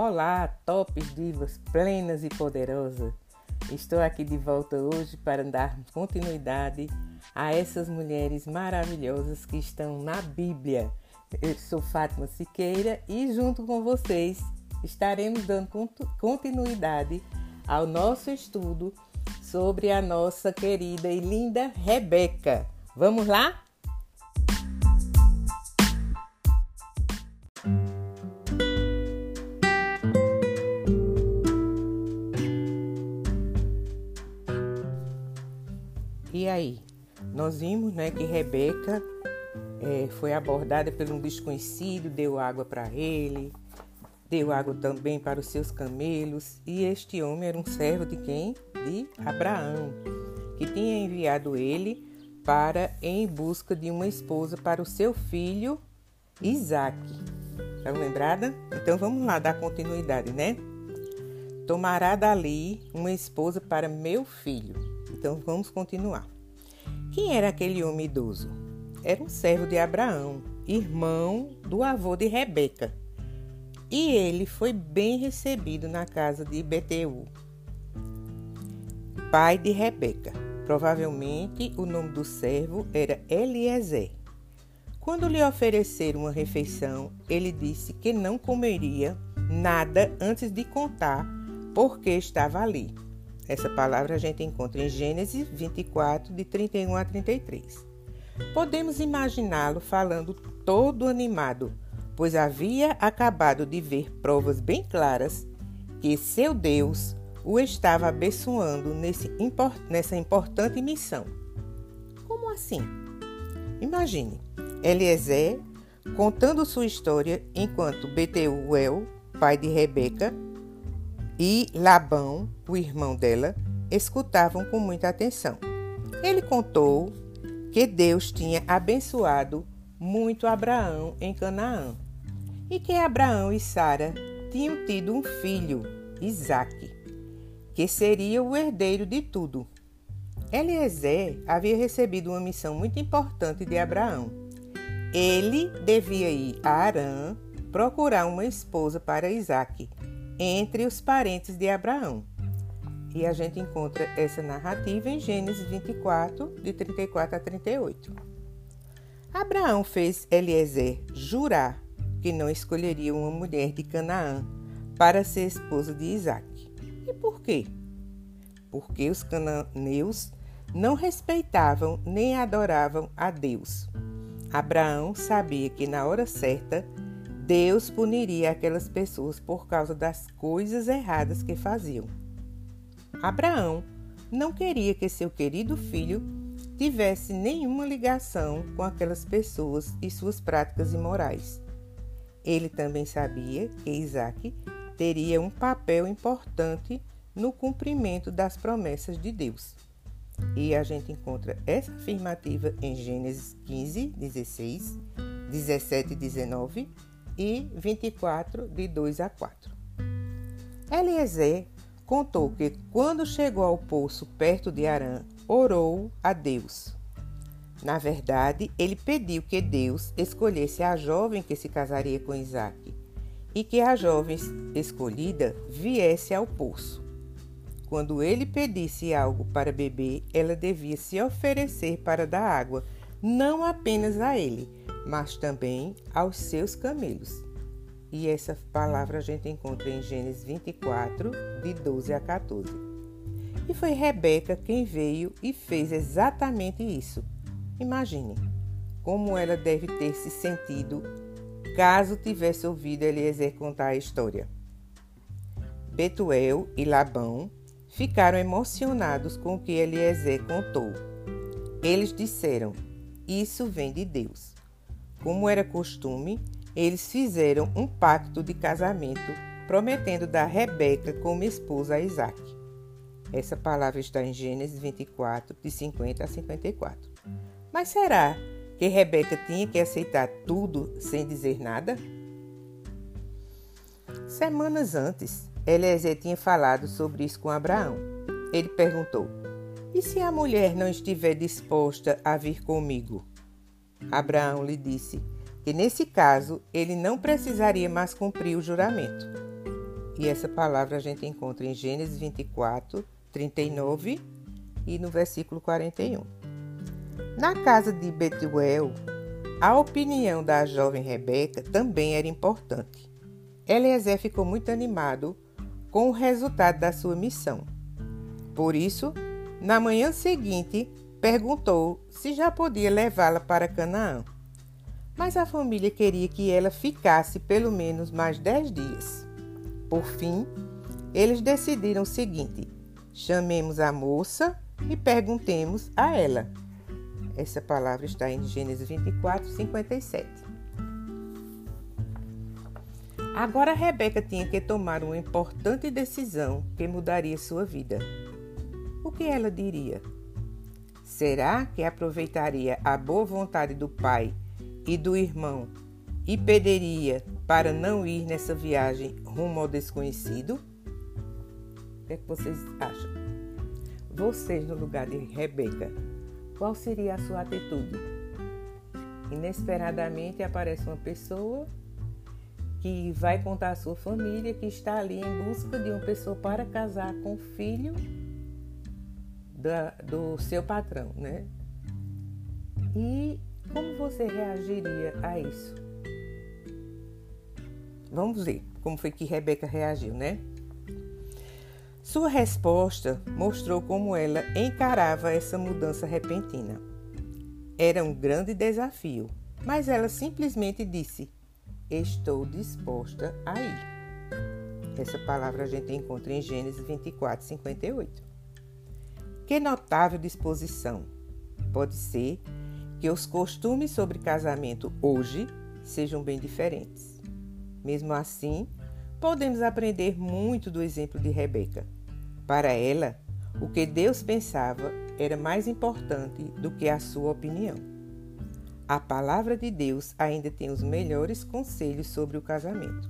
Olá, tops divas plenas e poderosas. Estou aqui de volta hoje para dar continuidade a essas mulheres maravilhosas que estão na Bíblia. Eu sou Fátima Siqueira e junto com vocês estaremos dando continuidade ao nosso estudo sobre a nossa querida e linda Rebeca. Vamos lá? Nós vimos né, que Rebeca é, foi abordada por um desconhecido, deu água para ele, deu água também para os seus camelos, e este homem era um servo de quem? De Abraão, que tinha enviado ele para em busca de uma esposa para o seu filho Isaac. Estão tá lembrada? Então vamos lá dar continuidade, né? Tomará dali uma esposa para meu filho. Então vamos continuar. Quem era aquele homem idoso? Era um servo de Abraão, irmão do avô de Rebeca. E ele foi bem recebido na casa de Beteu, pai de Rebeca. Provavelmente o nome do servo era Eliezer. Quando lhe ofereceram uma refeição, ele disse que não comeria nada antes de contar porque estava ali. Essa palavra a gente encontra em Gênesis 24, de 31 a 33. Podemos imaginá-lo falando todo animado, pois havia acabado de ver provas bem claras que seu Deus o estava abençoando nesse, nessa importante missão. Como assim? Imagine Eliezer contando sua história enquanto Betuel, pai de Rebeca, e Labão, o irmão dela, escutavam com muita atenção. Ele contou que Deus tinha abençoado muito Abraão em Canaã e que Abraão e Sara tinham tido um filho, Isaque, que seria o herdeiro de tudo. Eliezer havia recebido uma missão muito importante de Abraão. Ele devia ir a Arã procurar uma esposa para Isaque entre os parentes de Abraão. E a gente encontra essa narrativa em Gênesis 24, de 34 a 38. Abraão fez Eliezer jurar que não escolheria uma mulher de Canaã para ser esposa de Isaac. E por quê? Porque os cananeus não respeitavam nem adoravam a Deus. Abraão sabia que na hora certa Deus puniria aquelas pessoas por causa das coisas erradas que faziam. Abraão não queria que seu querido filho tivesse nenhuma ligação com aquelas pessoas e suas práticas imorais. Ele também sabia que Isaac teria um papel importante no cumprimento das promessas de Deus. E a gente encontra essa afirmativa em Gênesis 15, 16, 17 e 19 e 24, de 2 a 4. Eliezer contou que, quando chegou ao poço perto de Arã, orou a Deus. Na verdade, ele pediu que Deus escolhesse a jovem que se casaria com Isaac e que a jovem escolhida viesse ao poço. Quando ele pedisse algo para beber, ela devia se oferecer para dar água, não apenas a ele, mas também aos seus camelos. E essa palavra a gente encontra em Gênesis 24, de 12 a 14. E foi Rebeca quem veio e fez exatamente isso. Imagine como ela deve ter se sentido caso tivesse ouvido Eliezer contar a história. Betuel e Labão ficaram emocionados com o que Eliezer contou. Eles disseram: Isso vem de Deus. Como era costume, eles fizeram um pacto de casamento, prometendo dar Rebeca como esposa a Isaac. Essa palavra está em Gênesis 24, de 50 a 54. Mas será que Rebeca tinha que aceitar tudo sem dizer nada? Semanas antes, Eliezer tinha falado sobre isso com Abraão. Ele perguntou: E se a mulher não estiver disposta a vir comigo? Abraão lhe disse que nesse caso ele não precisaria mais cumprir o juramento. E essa palavra a gente encontra em Gênesis 24, 39 e no versículo 41. Na casa de Betuel, a opinião da jovem Rebeca também era importante. Eliezer ficou muito animado com o resultado da sua missão. Por isso, na manhã seguinte, perguntou se já podia levá-la para Canaã. Mas a família queria que ela ficasse pelo menos mais dez dias. Por fim, eles decidiram o seguinte: chamemos a moça e perguntemos a ela. Essa palavra está em Gênesis 24, 57. Agora Rebeca tinha que tomar uma importante decisão que mudaria sua vida. O que ela diria? Será que aproveitaria a boa vontade do pai e do irmão e pediria para não ir nessa viagem rumo ao desconhecido? O que, é que vocês acham? Vocês, no lugar de Rebeca, qual seria a sua atitude? Inesperadamente aparece uma pessoa que vai contar à sua família que está ali em busca de uma pessoa para casar com o filho da, do seu patrão, né? E como você reagiria a isso? Vamos ver como foi que Rebeca reagiu, né? Sua resposta mostrou como ela encarava essa mudança repentina. Era um grande desafio, mas ela simplesmente disse: Estou disposta a ir. Essa palavra a gente encontra em Gênesis 24, 58. Que notável disposição! Pode ser que os costumes sobre casamento hoje sejam bem diferentes. Mesmo assim, podemos aprender muito do exemplo de Rebeca. Para ela, o que Deus pensava era mais importante do que a sua opinião. A palavra de Deus ainda tem os melhores conselhos sobre o casamento.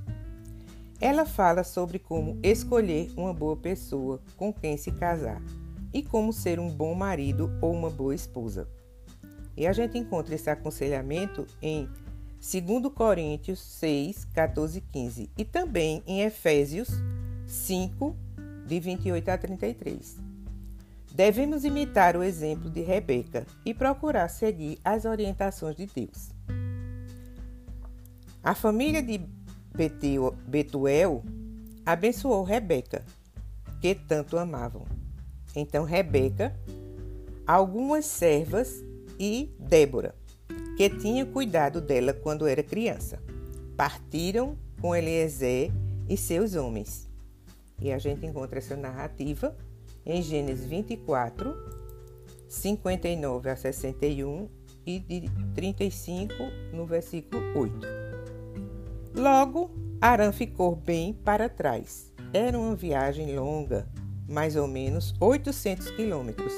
Ela fala sobre como escolher uma boa pessoa com quem se casar e como ser um bom marido ou uma boa esposa. E a gente encontra esse aconselhamento em 2 Coríntios 6, 14 e 15 e também em Efésios 5, de 28 a 33. Devemos imitar o exemplo de Rebeca e procurar seguir as orientações de Deus. A família de Betuel abençoou Rebeca, que tanto amavam. Então Rebeca, algumas servas e Débora, que tinha cuidado dela quando era criança, partiram com Eliezer e seus homens. E a gente encontra essa narrativa em Gênesis 24, 59 a 61 e de 35 no versículo 8. Logo, Arã ficou bem para trás. Era uma viagem longa, mais ou menos 800 quilômetros,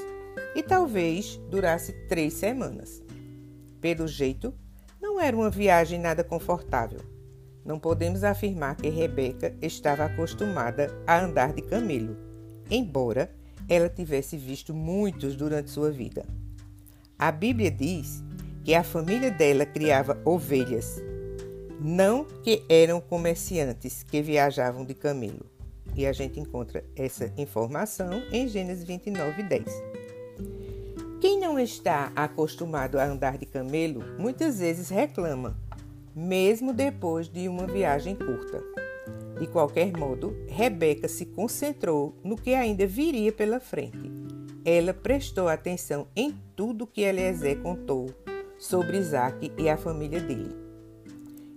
e talvez durasse três semanas. Pelo jeito, não era uma viagem nada confortável. Não podemos afirmar que Rebeca estava acostumada a andar de camelo, embora ela tivesse visto muitos durante sua vida. A Bíblia diz que a família dela criava ovelhas, não que eram comerciantes que viajavam de camelo. E a gente encontra essa informação em Gênesis 29, 10. Quem não está acostumado a andar de camelo muitas vezes reclama, mesmo depois de uma viagem curta. De qualquer modo, Rebeca se concentrou no que ainda viria pela frente. Ela prestou atenção em tudo que Eliezer contou sobre Isaac e a família dele.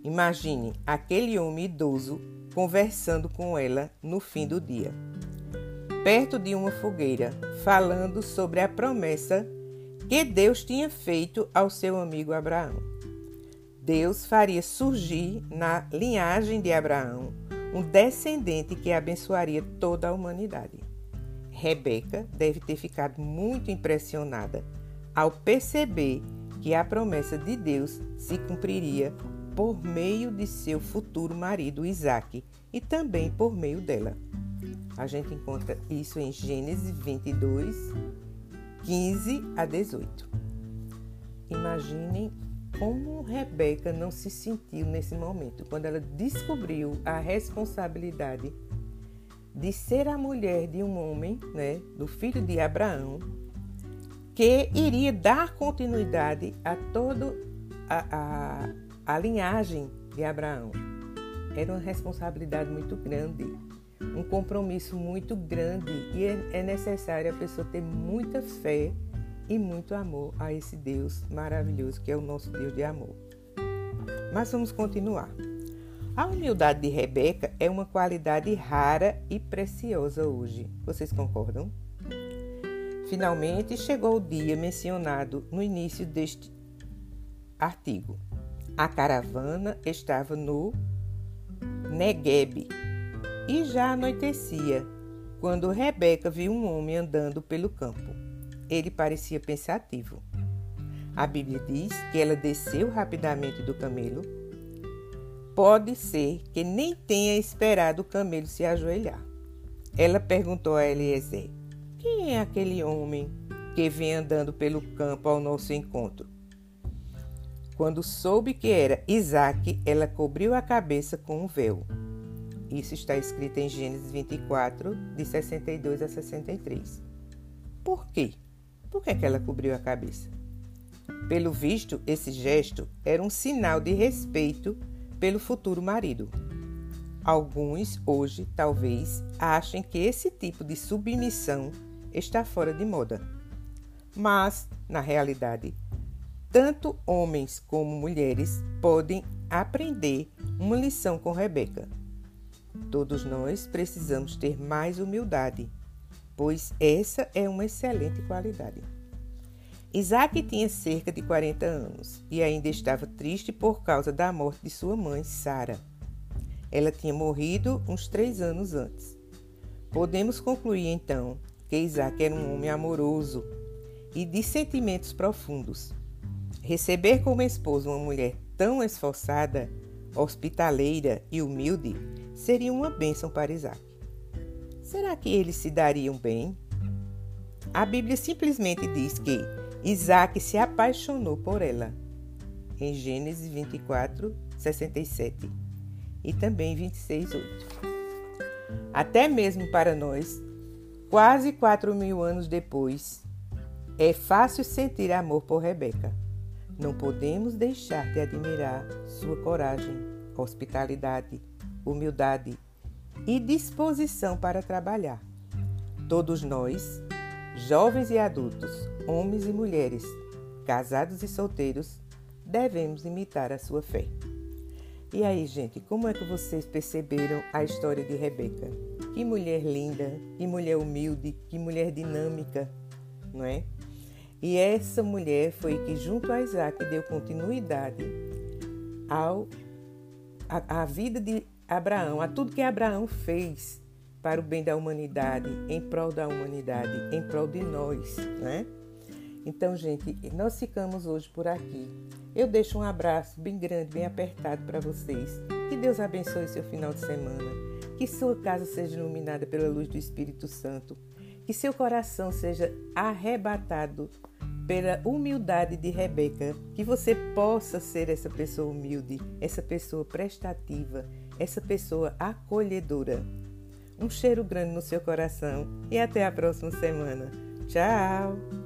Imagine aquele homem idoso conversando com ela no fim do dia, perto de uma fogueira, falando sobre a promessa que Deus tinha feito ao seu amigo Abraão. Deus faria surgir na linhagem de Abraão um descendente que abençoaria toda a humanidade. Rebeca deve ter ficado muito impressionada ao perceber que a promessa de Deus se cumpriria por meio de seu futuro marido Isaac e também por meio dela. A gente encontra isso em Gênesis 22, 15 a 18. Imaginem como Rebeca não se sentiu nesse momento, quando ela descobriu a responsabilidade de ser a mulher de um homem, né, do filho de Abraão, que iria dar continuidade a toda a, a, a linhagem de Abraão. Era uma responsabilidade muito grande, um compromisso muito grande e é, é necessário a pessoa ter muita fé e muito amor a esse Deus maravilhoso que é o nosso Deus de amor. Mas vamos continuar. A humildade de Rebeca é uma qualidade rara e preciosa hoje. Vocês concordam? Finalmente chegou o dia mencionado no início deste artigo. A caravana estava no Negueb e já anoitecia quando Rebeca viu um homem andando pelo campo. Ele parecia pensativo. A Bíblia diz que ela desceu rapidamente do camelo Pode ser que nem tenha esperado o camelo se ajoelhar. Ela perguntou a Eliezer: Quem é aquele homem que vem andando pelo campo ao nosso encontro? Quando soube que era Isaac, ela cobriu a cabeça com um véu. Isso está escrito em Gênesis 24, de 62 a 63. Por quê? Por que, é que ela cobriu a cabeça? Pelo visto, esse gesto era um sinal de respeito pelo futuro marido. Alguns, hoje, talvez, achem que esse tipo de submissão está fora de moda. Mas, na realidade, tanto homens como mulheres podem aprender uma lição com Rebeca. Todos nós precisamos ter mais humildade, pois essa é uma excelente qualidade. Isaac tinha cerca de 40 anos e ainda estava triste por causa da morte de sua mãe, Sara. Ela tinha morrido uns três anos antes. Podemos concluir então que Isaac era um homem amoroso e de sentimentos profundos. Receber como esposa uma mulher tão esforçada, hospitaleira e humilde seria uma bênção para Isaac. Será que eles se dariam bem? A Bíblia simplesmente diz que Isaac se apaixonou por ela, em Gênesis 24, 67 e também 26, 8. Até mesmo para nós, quase quatro mil anos depois, é fácil sentir amor por Rebeca. Não podemos deixar de admirar sua coragem, hospitalidade, humildade e disposição para trabalhar. Todos nós Jovens e adultos, homens e mulheres, casados e solteiros, devemos imitar a sua fé. E aí, gente, como é que vocês perceberam a história de Rebeca? Que mulher linda, que mulher humilde, que mulher dinâmica, não é? E essa mulher foi que, junto a Isaac, deu continuidade ao, a, à vida de Abraão, a tudo que Abraão fez para o bem da humanidade, em prol da humanidade, em prol de nós, né? Então, gente, nós ficamos hoje por aqui. Eu deixo um abraço bem grande, bem apertado para vocês. Que Deus abençoe seu final de semana. Que sua casa seja iluminada pela luz do Espírito Santo. Que seu coração seja arrebatado pela humildade de Rebeca. Que você possa ser essa pessoa humilde, essa pessoa prestativa, essa pessoa acolhedora. Um cheiro grande no seu coração e até a próxima semana. Tchau!